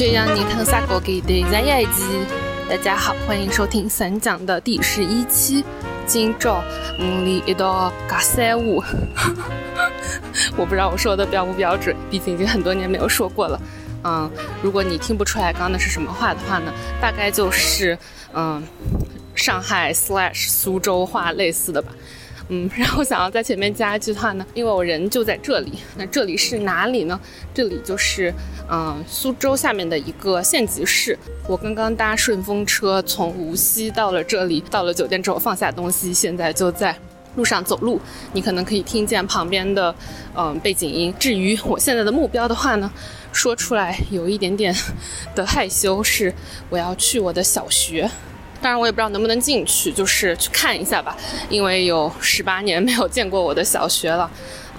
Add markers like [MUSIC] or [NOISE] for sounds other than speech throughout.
学养你看啥个给的在一集，大家好，欢迎收听三讲的第十一期。今朝嗯里一道加三五，[LAUGHS] 我不知道我说的标不标准，毕竟已经很多年没有说过了。嗯，如果你听不出来刚刚那是什么话的话呢，大概就是嗯上海 slash 苏州话类似的吧。嗯，[LAUGHS] 然后想要在前面加一句话呢，因为我人就在这里。那这里是哪里呢？这里就是嗯苏州下面的一个县级市。我刚刚搭顺风车从无锡到了这里，到了酒店之后放下东西，现在就在路上走路。你可能可以听见旁边的嗯背景音。至于我现在的目标的话呢，说出来有一点点的害羞，是我要去我的小学。当然，我也不知道能不能进去，就是去看一下吧，因为有十八年没有见过我的小学了。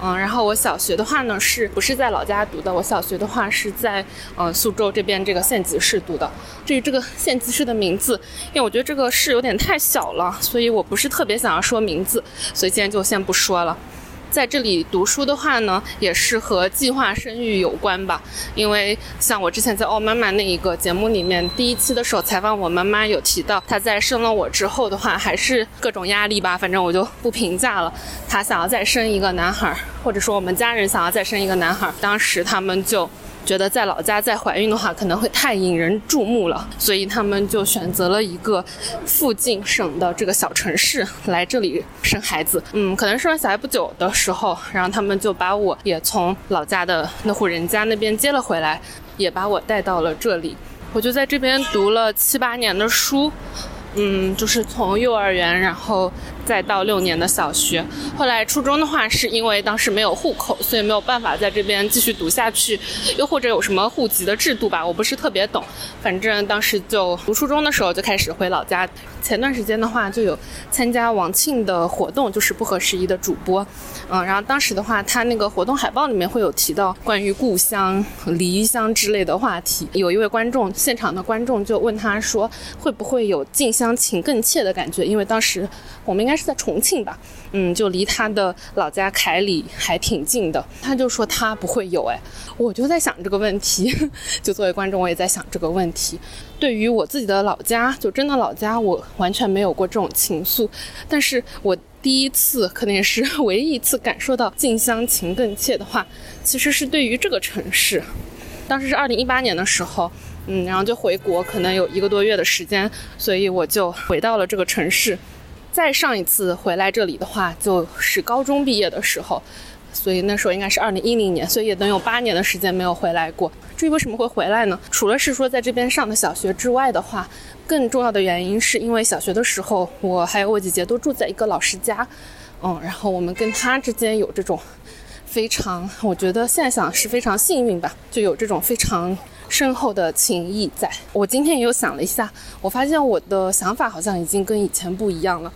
嗯，然后我小学的话呢，是不是在老家读的？我小学的话是在嗯苏州这边这个县级市读的。至于这个县级市的名字，因为我觉得这个市有点太小了，所以我不是特别想要说名字，所以今天就先不说了。在这里读书的话呢，也是和计划生育有关吧。因为像我之前在《奥妈妈》那一个节目里面，第一期的时候采访我妈妈，有提到她在生了我之后的话，还是各种压力吧。反正我就不评价了。她想要再生一个男孩，或者说我们家人想要再生一个男孩，当时他们就。觉得在老家再怀孕的话可能会太引人注目了，所以他们就选择了一个附近省的这个小城市来这里生孩子。嗯，可能生完小孩不久的时候，然后他们就把我也从老家的那户人家那边接了回来，也把我带到了这里。我就在这边读了七八年的书。嗯，就是从幼儿园，然后再到六年的小学。后来初中的话，是因为当时没有户口，所以没有办法在这边继续读下去。又或者有什么户籍的制度吧，我不是特别懂。反正当时就读初中的时候就开始回老家。前段时间的话，就有参加王庆的活动，就是不合时宜的主播。嗯，然后当时的话，他那个活动海报里面会有提到关于故乡、离乡之类的话题。有一位观众，现场的观众就问他说，会不会有近乡？情更切的感觉，因为当时我们应该该是在重庆吧，嗯，就离他的老家凯里还挺近的。他就说他不会有，哎，我就在想这个问题，[LAUGHS] 就作为观众我也在想这个问题。对于我自己的老家，就真的老家，我完全没有过这种情愫。但是我第一次，可能也是唯一一次感受到近乡情更切的话，其实是对于这个城市。当时是二零一八年的时候。嗯，然后就回国，可能有一个多月的时间，所以我就回到了这个城市。再上一次回来这里的话，就是高中毕业的时候，所以那时候应该是二零一零年，所以也能有八年的时间没有回来过。至于为什么会回来呢？除了是说在这边上的小学之外的话，更重要的原因是因为小学的时候，我还有我姐姐都住在一个老师家，嗯，然后我们跟他之间有这种非常，我觉得现在想是非常幸运吧，就有这种非常。深厚的情谊，在我今天也有想了一下，我发现我的想法好像已经跟以前不一样了。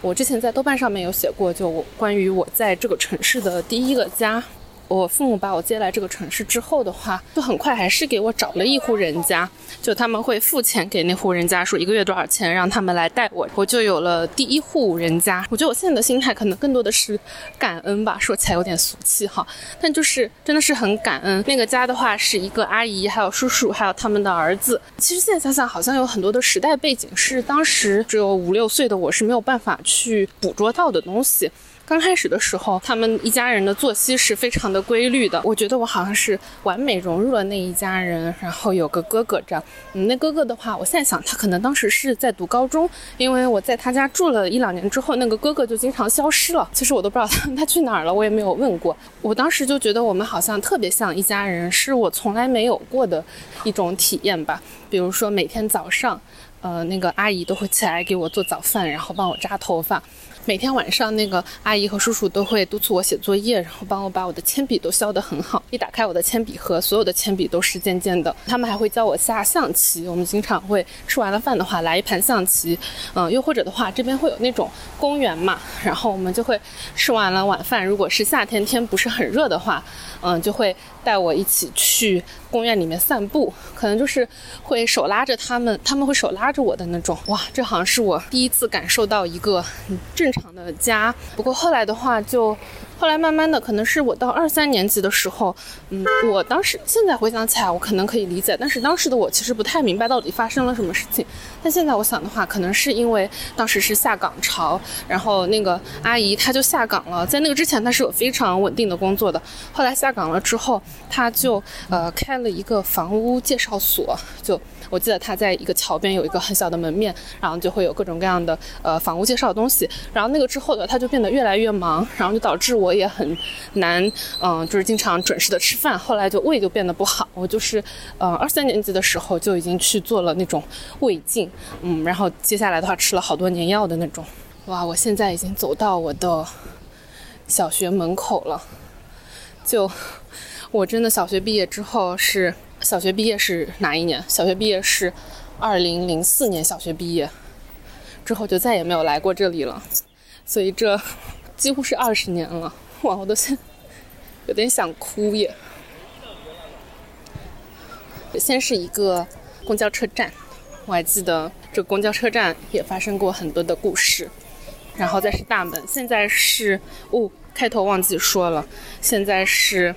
我之前在豆瓣上面有写过，就关于我在这个城市的第一个家。我父母把我接来这个城市之后的话，就很快还是给我找了一户人家，就他们会付钱给那户人家，说一个月多少钱，让他们来带我，我就有了第一户人家。我觉得我现在的心态可能更多的是感恩吧，说起来有点俗气哈，但就是真的是很感恩。那个家的话是一个阿姨，还有叔叔，还有他们的儿子。其实现在想想，好像有很多的时代背景是当时只有五六岁的我是没有办法去捕捉到的东西。刚开始的时候，他们一家人的作息是非常的规律的。我觉得我好像是完美融入了那一家人，然后有个哥哥这样。嗯，那哥哥的话，我现在想他可能当时是在读高中，因为我在他家住了一两年之后，那个哥哥就经常消失了。其实我都不知道他他去哪儿了，我也没有问过。我当时就觉得我们好像特别像一家人，是我从来没有过的一种体验吧。比如说每天早上，呃，那个阿姨都会起来给我做早饭，然后帮我扎头发。每天晚上，那个阿姨和叔叔都会督促我写作业，然后帮我把我的铅笔都削得很好。一打开我的铅笔盒，所有的铅笔都是尖尖的。他们还会教我下象棋，我们经常会吃完了饭的话来一盘象棋。嗯，又或者的话，这边会有那种公园嘛，然后我们就会吃完了晚饭，如果是夏天天不是很热的话，嗯，就会带我一起去公园里面散步，可能就是会手拉着他们，他们会手拉着我的那种。哇，这好像是我第一次感受到一个正。常的家。不过后来的话，就后来慢慢的，可能是我到二三年级的时候，嗯，我当时现在回想起来，我可能可以理解，但是当时的我其实不太明白到底发生了什么事情。但现在我想的话，可能是因为当时是下岗潮，然后那个阿姨她就下岗了，在那个之前她是有非常稳定的工作的，后来下岗了之后，他就呃开了一个房屋介绍所，就。我记得他在一个桥边有一个很小的门面，然后就会有各种各样的呃房屋介绍的东西。然后那个之后呢，他就变得越来越忙，然后就导致我也很难，嗯，就是经常准时的吃饭。后来就胃就变得不好，我就是呃二三年级的时候就已经去做了那种胃镜，嗯，然后接下来的话吃了好多年药的那种。哇，我现在已经走到我的小学门口了，就我真的小学毕业之后是。小学毕业是哪一年？小学毕业是二零零四年。小学毕业之后就再也没有来过这里了，所以这几乎是二十年了。哇，我都先有点想哭耶。先是一个公交车站，我还记得这公交车站也发生过很多的故事。然后再是大门，现在是哦，开头忘记说了，现在是。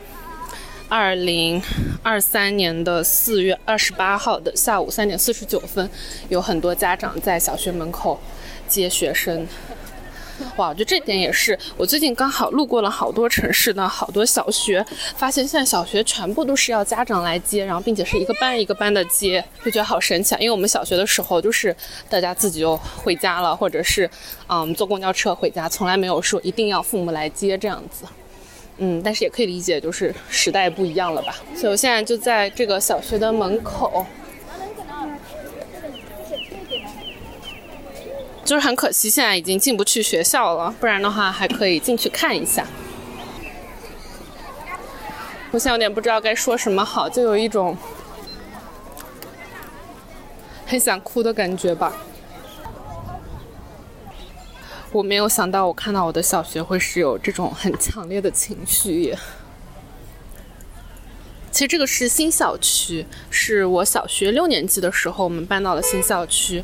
二零二三年的四月二十八号的下午三点四十九分，有很多家长在小学门口接学生。哇，就这点也是。我最近刚好路过了好多城市的好多小学，发现现在小学全部都是要家长来接，然后并且是一个班一个班的接，就觉得好神奇啊！因为我们小学的时候就是大家自己就回家了，或者是嗯坐公交车回家，从来没有说一定要父母来接这样子。嗯，但是也可以理解，就是时代不一样了吧。所以我现在就在这个小学的门口，就是很可惜，现在已经进不去学校了。不然的话，还可以进去看一下。我现在有点不知道该说什么好，就有一种很想哭的感觉吧。我没有想到，我看到我的小学会是有这种很强烈的情绪。其实这个是新校区，是我小学六年级的时候，我们搬到了新校区。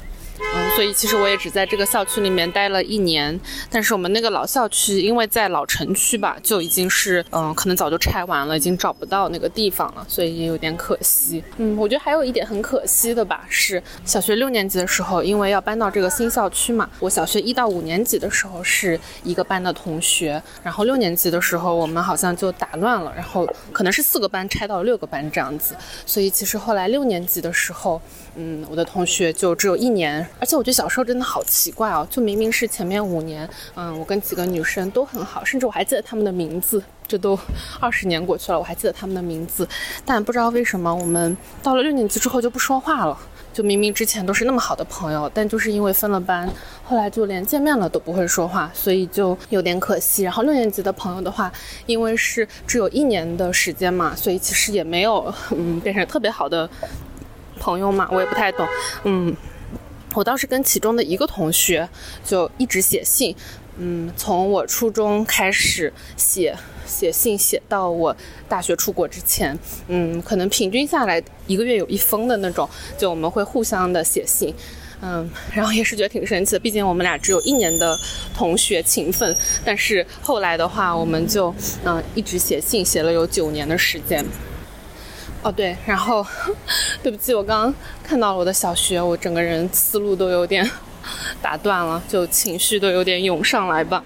所以其实我也只在这个校区里面待了一年，但是我们那个老校区因为在老城区吧，就已经是嗯，可能早就拆完了，已经找不到那个地方了，所以也有点可惜。嗯，我觉得还有一点很可惜的吧，是小学六年级的时候，因为要搬到这个新校区嘛，我小学一到五年级的时候是一个班的同学，然后六年级的时候我们好像就打乱了，然后可能是四个班拆到六个班这样子，所以其实后来六年级的时候。嗯，我的同学就只有一年，而且我觉得小时候真的好奇怪哦，就明明是前面五年，嗯，我跟几个女生都很好，甚至我还记得她们的名字，这都二十年过去了，我还记得她们的名字，但不知道为什么我们到了六年级之后就不说话了，就明明之前都是那么好的朋友，但就是因为分了班，后来就连见面了都不会说话，所以就有点可惜。然后六年级的朋友的话，因为是只有一年的时间嘛，所以其实也没有嗯变成特别好的。朋友嘛，我也不太懂。嗯，我当时跟其中的一个同学就一直写信。嗯，从我初中开始写写信，写到我大学出国之前，嗯，可能平均下来一个月有一封的那种。就我们会互相的写信。嗯，然后也是觉得挺神奇的，毕竟我们俩只有一年的同学情分。但是后来的话，我们就嗯一直写信，写了有九年的时间。哦对，然后，对不起，我刚刚看到了我的小学，我整个人思路都有点 [LAUGHS] 打断了，就情绪都有点涌上来吧。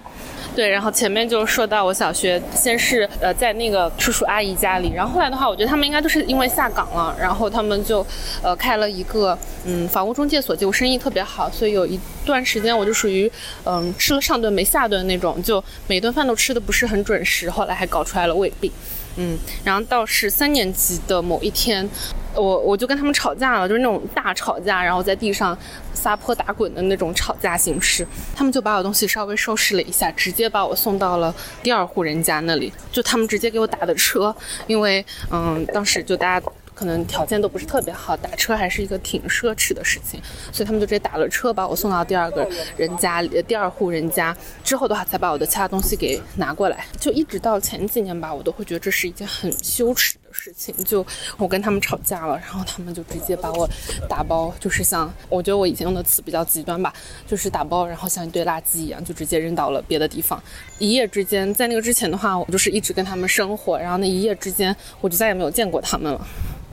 对，然后前面就说到我小学，先是呃在那个叔叔阿姨家里，然后后来的话，我觉得他们应该都是因为下岗了，然后他们就呃开了一个嗯房屋中介所，就生意特别好，所以有一段时间我就属于嗯吃了上顿没下顿那种，就每顿饭都吃的不是很准时，后来还搞出来了胃病。嗯，然后到是三年级的某一天，我我就跟他们吵架了，就是那种大吵架，然后在地上撒泼打滚的那种吵架形式。他们就把我东西稍微收拾了一下，直接把我送到了第二户人家那里。就他们直接给我打的车，因为嗯，当时就大家。可能条件都不是特别好，打车还是一个挺奢侈的事情，所以他们就直接打了车把我送到第二个人家，第二户人家之后的话，才把我的其他东西给拿过来。就一直到前几年吧，我都会觉得这是一件很羞耻的事情。就我跟他们吵架了，然后他们就直接把我打包，就是像我觉得我以前用的词比较极端吧，就是打包，然后像一堆垃圾一样，就直接扔到了别的地方。一夜之间，在那个之前的话，我就是一直跟他们生活，然后那一夜之间，我就再也没有见过他们了。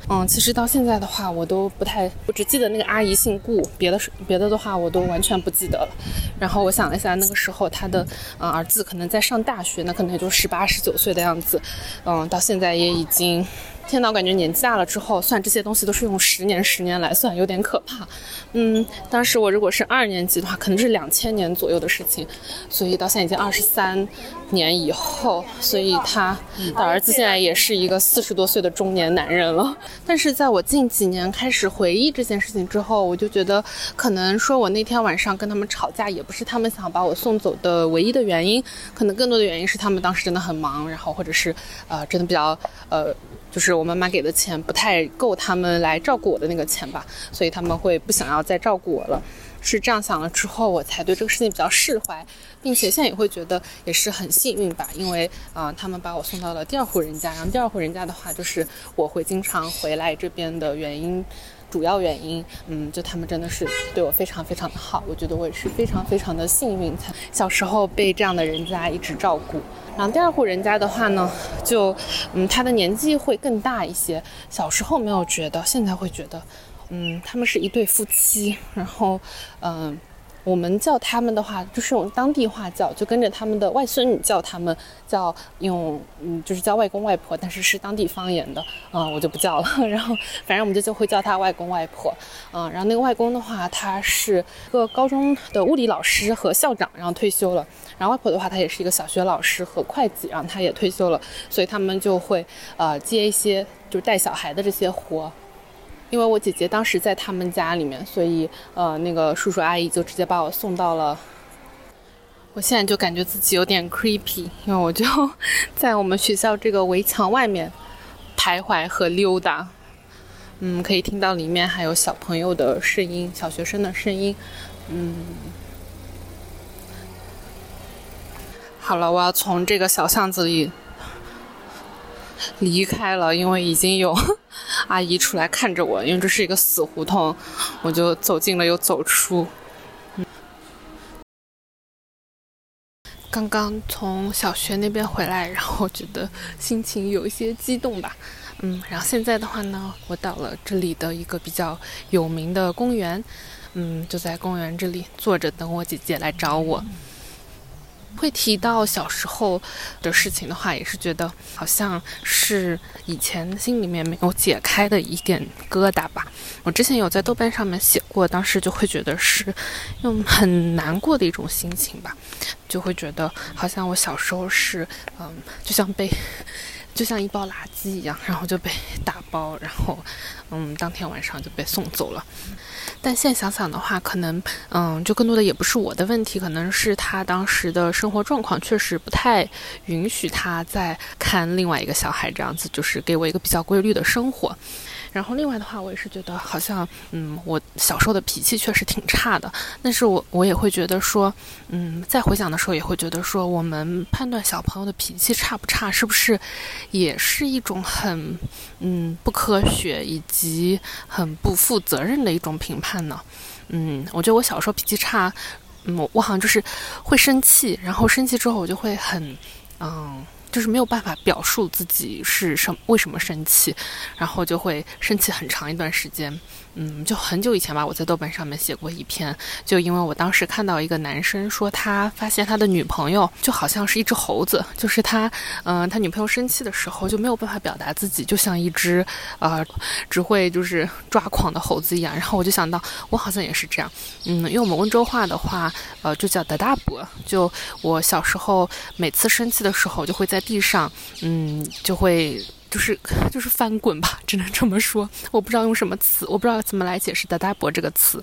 嗯，其实到现在的话，我都不太，我只记得那个阿姨姓顾，别的别的的话我都完全不记得了。然后我想了一下，那个时候他的嗯儿子可能在上大学，那可能也就十八十九岁的样子。嗯，到现在也已经。天呐，我感觉年纪大了之后，算这些东西都是用十年、十年来算，有点可怕。嗯，当时我如果是二年级的话，可能是两千年左右的事情，所以到现在已经二十三年以后，所以他的儿子现在也是一个四十多岁的中年男人了。但是在我近几年开始回忆这件事情之后，我就觉得，可能说我那天晚上跟他们吵架，也不是他们想把我送走的唯一的原因，可能更多的原因是他们当时真的很忙，然后或者是呃，真的比较呃。就是我妈妈给的钱不太够他们来照顾我的那个钱吧，所以他们会不想要再照顾我了。是这样想了之后，我才对这个事情比较释怀，并且现在也会觉得也是很幸运吧，因为啊，他们把我送到了第二户人家，然后第二户人家的话，就是我会经常回来这边的原因。主要原因，嗯，就他们真的是对我非常非常的好，我觉得我也是非常非常的幸运，才小时候被这样的人家一直照顾。然后第二户人家的话呢，就，嗯，他的年纪会更大一些，小时候没有觉得，现在会觉得，嗯，他们是一对夫妻，然后，嗯。我们叫他们的话，就是用当地话叫，就跟着他们的外孙女叫他们，叫用嗯，就是叫外公外婆，但是是当地方言的，嗯，我就不叫了。然后反正我们就就会叫他外公外婆，嗯，然后那个外公的话，他是一个高中的物理老师和校长，然后退休了。然后外婆的话，她也是一个小学老师和会计，然后她也退休了，所以他们就会呃接一些就是带小孩的这些活。因为我姐姐当时在他们家里面，所以呃，那个叔叔阿姨就直接把我送到了。我现在就感觉自己有点 creepy，因为我就在我们学校这个围墙外面徘徊和溜达。嗯，可以听到里面还有小朋友的声音，小学生的声音。嗯，好了，我要从这个小巷子里。离开了，因为已经有阿姨出来看着我，因为这是一个死胡同，我就走进了又走出。刚刚从小学那边回来，然后觉得心情有一些激动吧，嗯，然后现在的话呢，我到了这里的一个比较有名的公园，嗯，就在公园这里坐着等我姐姐来找我。会提到小时候的事情的话，也是觉得好像是以前心里面没有解开的一点疙瘩吧。我之前有在豆瓣上面写过，当时就会觉得是用很难过的一种心情吧，就会觉得好像我小时候是嗯，就像被。就像一包垃圾一样，然后就被打包，然后，嗯，当天晚上就被送走了。但现在想想的话，可能，嗯，就更多的也不是我的问题，可能是他当时的生活状况确实不太允许他再看另外一个小孩这样子，就是给我一个比较规律的生活。然后另外的话，我也是觉得好像，嗯，我小时候的脾气确实挺差的。但是我我也会觉得说，嗯，在回想的时候也会觉得说，我们判断小朋友的脾气差不差，是不是也是一种很，嗯，不科学以及很不负责任的一种评判呢？嗯，我觉得我小时候脾气差，嗯，我好像就是会生气，然后生气之后我就会很，嗯。就是没有办法表述自己是什为什么生气，然后就会生气很长一段时间。嗯，就很久以前吧，我在豆瓣上面写过一篇，就因为我当时看到一个男生说他发现他的女朋友就好像是一只猴子，就是他，嗯，他女朋友生气的时候就没有办法表达自己，就像一只呃只会就是抓狂的猴子一样。然后我就想到我好像也是这样，嗯，因为我们温州话的话，呃，就叫德大伯。就我小时候每次生气的时候，就会在在地上，嗯，就会。就是就是翻滚吧，只能这么说。我不知道用什么词，我不知道怎么来解释“的大伯”这个词。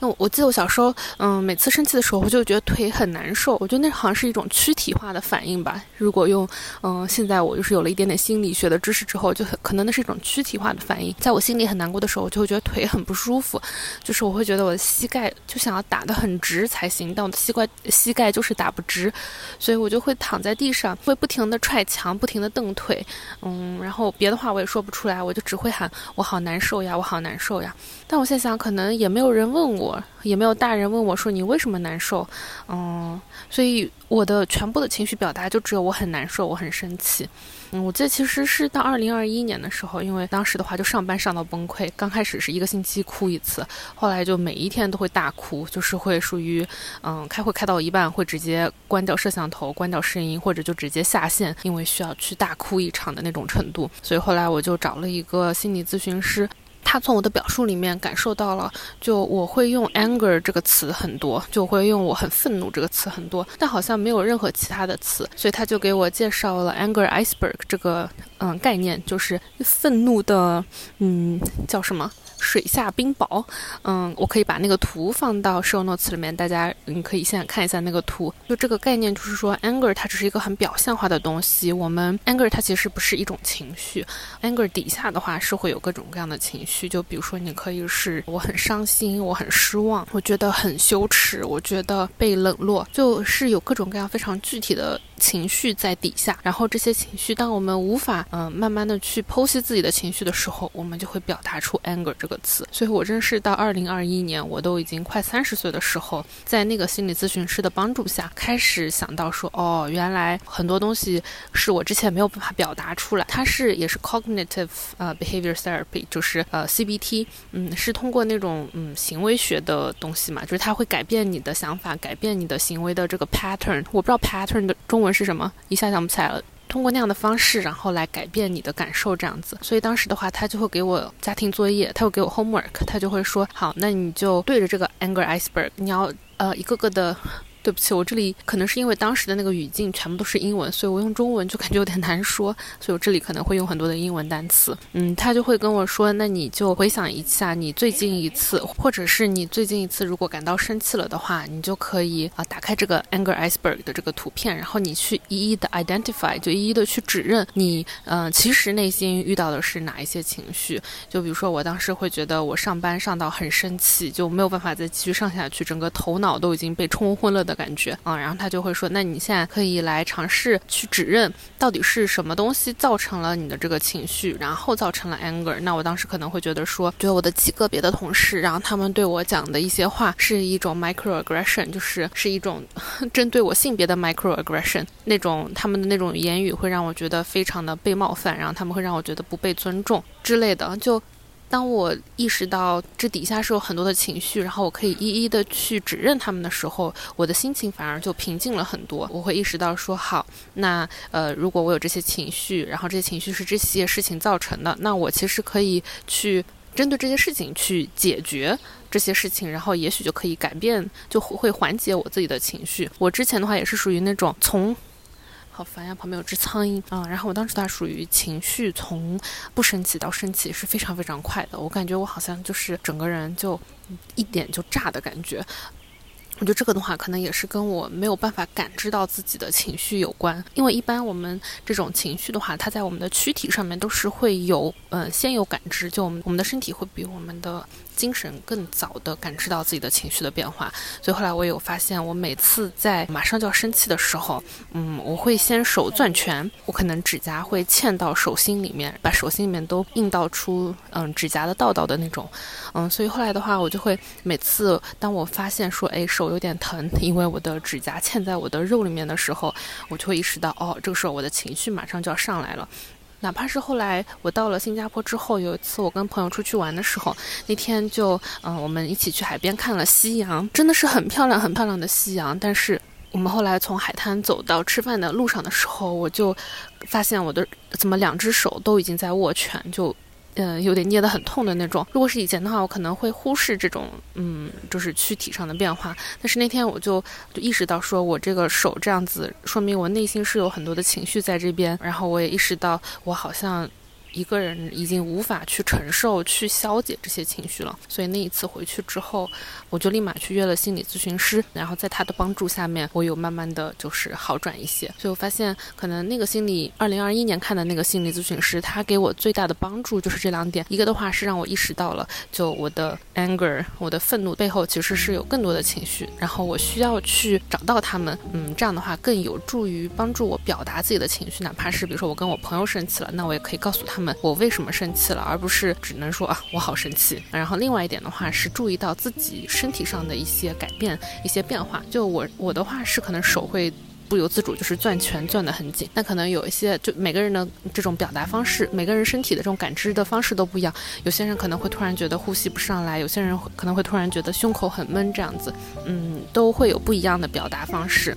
因为我记得我小时候，嗯，每次生气的时候，我就觉得腿很难受。我觉得那好像是一种躯体化的反应吧。如果用，嗯，现在我就是有了一点点心理学的知识之后，就很可能那是一种躯体化的反应。在我心里很难过的时候，我就会觉得腿很不舒服，就是我会觉得我的膝盖就想要打得很直才行，但我的膝盖膝盖就是打不直，所以我就会躺在地上，会不停地踹墙，不停地蹬腿，嗯，然后别的话我也说不出来，我就只会喊我好难受呀，我好难受呀。但我现在想，可能也没有人问我，我也没有大人问我说你为什么难受，嗯，所以我的全部的情绪表达就只有我很难受，我很生气。嗯，我记得其实是到二零二一年的时候，因为当时的话就上班上到崩溃，刚开始是一个星期哭一次，后来就每一天都会大哭，就是会属于嗯开会开到一半会直接关掉摄像头，关掉声音，或者就直接下线，因为需要去大哭一场的那种程度。所以后来我就找了一个心理咨询师。他从我的表述里面感受到了，就我会用 anger 这个词很多，就会用我很愤怒这个词很多，但好像没有任何其他的词，所以他就给我介绍了 anger iceberg 这个嗯概念，就是愤怒的嗯叫什么？水下冰雹，嗯，我可以把那个图放到 show notes 里面，大家你可以现在看一下那个图。就这个概念，就是说 anger 它只是一个很表象化的东西。我们 anger 它其实不是一种情绪，anger 底下的话是会有各种各样的情绪。就比如说，你可以是我很伤心，我很失望，我觉得很羞耻，我觉得被冷落，就是有各种各样非常具体的。情绪在底下，然后这些情绪，当我们无法嗯慢慢的去剖析自己的情绪的时候，我们就会表达出 anger 这个词。所以我认识到二零二一年，我都已经快三十岁的时候，在那个心理咨询师的帮助下，开始想到说，哦，原来很多东西是我之前没有办法表达出来。它是也是 cognitive 呃 behavior therapy，就是呃 CBT，嗯，是通过那种嗯行为学的东西嘛，就是它会改变你的想法，改变你的行为的这个 pattern。我不知道 pattern 的中文是什么，一下想不起来了。通过那样的方式，然后来改变你的感受，这样子。所以当时的话，他就会给我家庭作业，他会给我 homework，他就会说：好，那你就对着这个 anger iceberg，你要呃一个个的。对不起，我这里可能是因为当时的那个语境全部都是英文，所以我用中文就感觉有点难说，所以我这里可能会用很多的英文单词。嗯，他就会跟我说，那你就回想一下你最近一次，或者是你最近一次如果感到生气了的话，你就可以啊打开这个 anger iceberg 的这个图片，然后你去一一的 identify，就一一的去指认你嗯其实内心遇到的是哪一些情绪。就比如说我当时会觉得我上班上到很生气，就没有办法再继续上下去，整个头脑都已经被冲昏了的。感觉啊，然后他就会说，那你现在可以来尝试去指认到底是什么东西造成了你的这个情绪，然后造成了 anger。那我当时可能会觉得说，觉得我的几个别的同事，然后他们对我讲的一些话是一种 microaggression，就是是一种 [LAUGHS] 针对我性别的 microaggression，那种他们的那种言语会让我觉得非常的被冒犯，然后他们会让我觉得不被尊重之类的，就。当我意识到这底下是有很多的情绪，然后我可以一一的去指认他们的时候，我的心情反而就平静了很多。我会意识到说，好，那呃，如果我有这些情绪，然后这些情绪是这些事情造成的，那我其实可以去针对这些事情去解决这些事情，然后也许就可以改变，就会缓解我自己的情绪。我之前的话也是属于那种从。好烦呀！旁边有只苍蝇啊。然后我当时它属于情绪从不生气到生气是非常非常快的。我感觉我好像就是整个人就一点就炸的感觉。我觉得这个的话，可能也是跟我没有办法感知到自己的情绪有关。因为一般我们这种情绪的话，它在我们的躯体上面都是会有嗯先有感知，就我们我们的身体会比我们的。精神更早的感知到自己的情绪的变化，所以后来我有发现，我每次在马上就要生气的时候，嗯，我会先手攥拳，我可能指甲会嵌到手心里面，把手心里面都印到出嗯指甲的道道的那种，嗯，所以后来的话，我就会每次当我发现说，哎，手有点疼，因为我的指甲嵌在我的肉里面的时候，我就会意识到，哦，这个时候我的情绪马上就要上来了。哪怕是后来我到了新加坡之后，有一次我跟朋友出去玩的时候，那天就嗯，我们一起去海边看了夕阳，真的是很漂亮、很漂亮的夕阳。但是我们后来从海滩走到吃饭的路上的时候，我就发现我的怎么两只手都已经在握拳，就。嗯，有点捏得很痛的那种。如果是以前的话，我可能会忽视这种，嗯，就是躯体上的变化。但是那天我就就意识到，说我这个手这样子，说明我内心是有很多的情绪在这边。然后我也意识到，我好像一个人已经无法去承受、去消解这些情绪了。所以那一次回去之后，我就立马去约了心理咨询师，然后在他的帮助下面，我有慢慢的就是好转一些。所以我发现，可能那个心理，二零二一年看的那个心理咨询师，他给我最大的帮助就是这两点。一个的话是让我意识到了，就我的 anger，我的愤怒背后其实是有更多的情绪，然后我需要去找到他们。嗯，这样的话更有助于帮助我表达自己的情绪，哪怕是比如说我跟我朋友生气了，那我也可以告诉他们我为什么生气了，而不是只能说啊我好生气。然后另外一点的话是注意到自己身体上的一些改变、一些变化。就我我的话是可能手会不由自主就是攥拳攥得很紧，那可能有一些就每个人的这种表达方式，每个人身体的这种感知的方式都不一样。有些人可能会突然觉得呼吸不上来，有些人可能会突然觉得胸口很闷，这样子，嗯，都会有不一样的表达方式。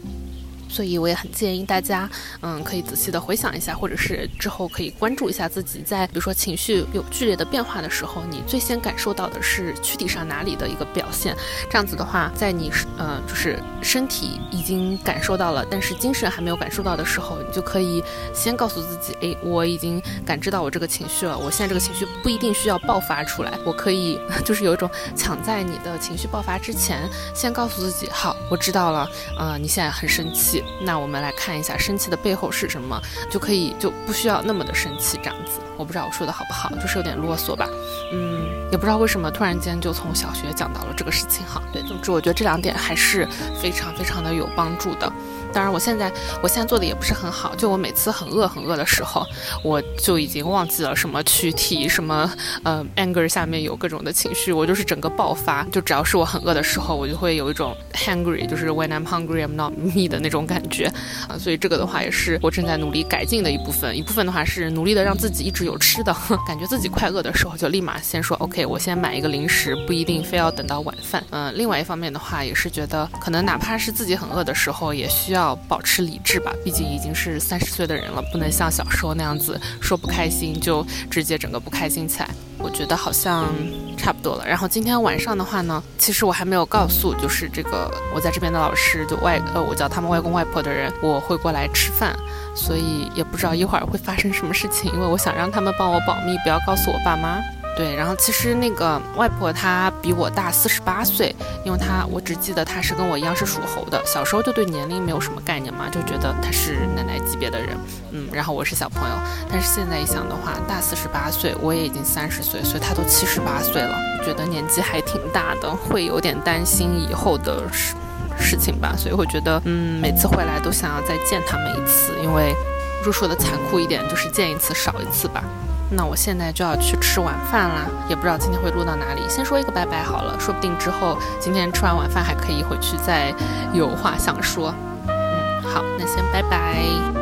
所以我也很建议大家，嗯，可以仔细的回想一下，或者是之后可以关注一下自己在，比如说情绪有剧烈的变化的时候，你最先感受到的是躯体上哪里的一个表现。这样子的话，在你呃就是身体已经感受到了，但是精神还没有感受到的时候，你就可以先告诉自己，哎，我已经感知到我这个情绪了，我现在这个情绪不一定需要爆发出来，我可以 [LAUGHS] 就是有一种抢在你的情绪爆发之前，先告诉自己，好，我知道了，呃，你现在很生气。那我们来看一下生气的背后是什么，就可以就不需要那么的生气这样子。我不知道我说的好不好，就是有点啰嗦吧。嗯，也不知道为什么突然间就从小学讲到了这个事情哈。对，总之我觉得这两点还是非常非常的有帮助的。当然，我现在我现在做的也不是很好。就我每次很饿很饿的时候，我就已经忘记了什么躯体，什么呃 anger 下面有各种的情绪，我就是整个爆发。就只要是我很饿的时候，我就会有一种 hungry，就是 when I'm hungry I'm not [LAUGHS] me 的那种感觉啊。所以这个的话也是我正在努力改进的一部分。一部分的话是努力的让自己一直有吃的，[LAUGHS] 感觉自己快饿的时候就立马先说 OK，我先买一个零食，不一定非要等到晚饭。嗯，另外一方面的话也是觉得可能哪怕是自己很饿的时候，也需要。要保持理智吧，毕竟已经是三十岁的人了，不能像小时候那样子说不开心就直接整个不开心起来。我觉得好像差不多了。然后今天晚上的话呢，其实我还没有告诉，就是这个我在这边的老师，就外呃，我叫他们外公外婆的人，我会过来吃饭，所以也不知道一会儿会发生什么事情，因为我想让他们帮我保密，不要告诉我爸妈。对，然后其实那个外婆她比我大四十八岁，因为她我只记得她是跟我一样是属猴的，小时候就对年龄没有什么概念嘛，就觉得她是奶奶级别的人，嗯，然后我是小朋友，但是现在一想的话，大四十八岁，我也已经三十岁，所以她都七十八岁了，觉得年纪还挺大的，会有点担心以后的事事情吧，所以会觉得，嗯，每次回来都想要再见他们一次，因为就说的残酷一点，就是见一次少一次吧。那我现在就要去吃晚饭啦，也不知道今天会录到哪里。先说一个拜拜好了，说不定之后今天吃完晚饭还可以回去再有话想说。嗯，好，那先拜拜。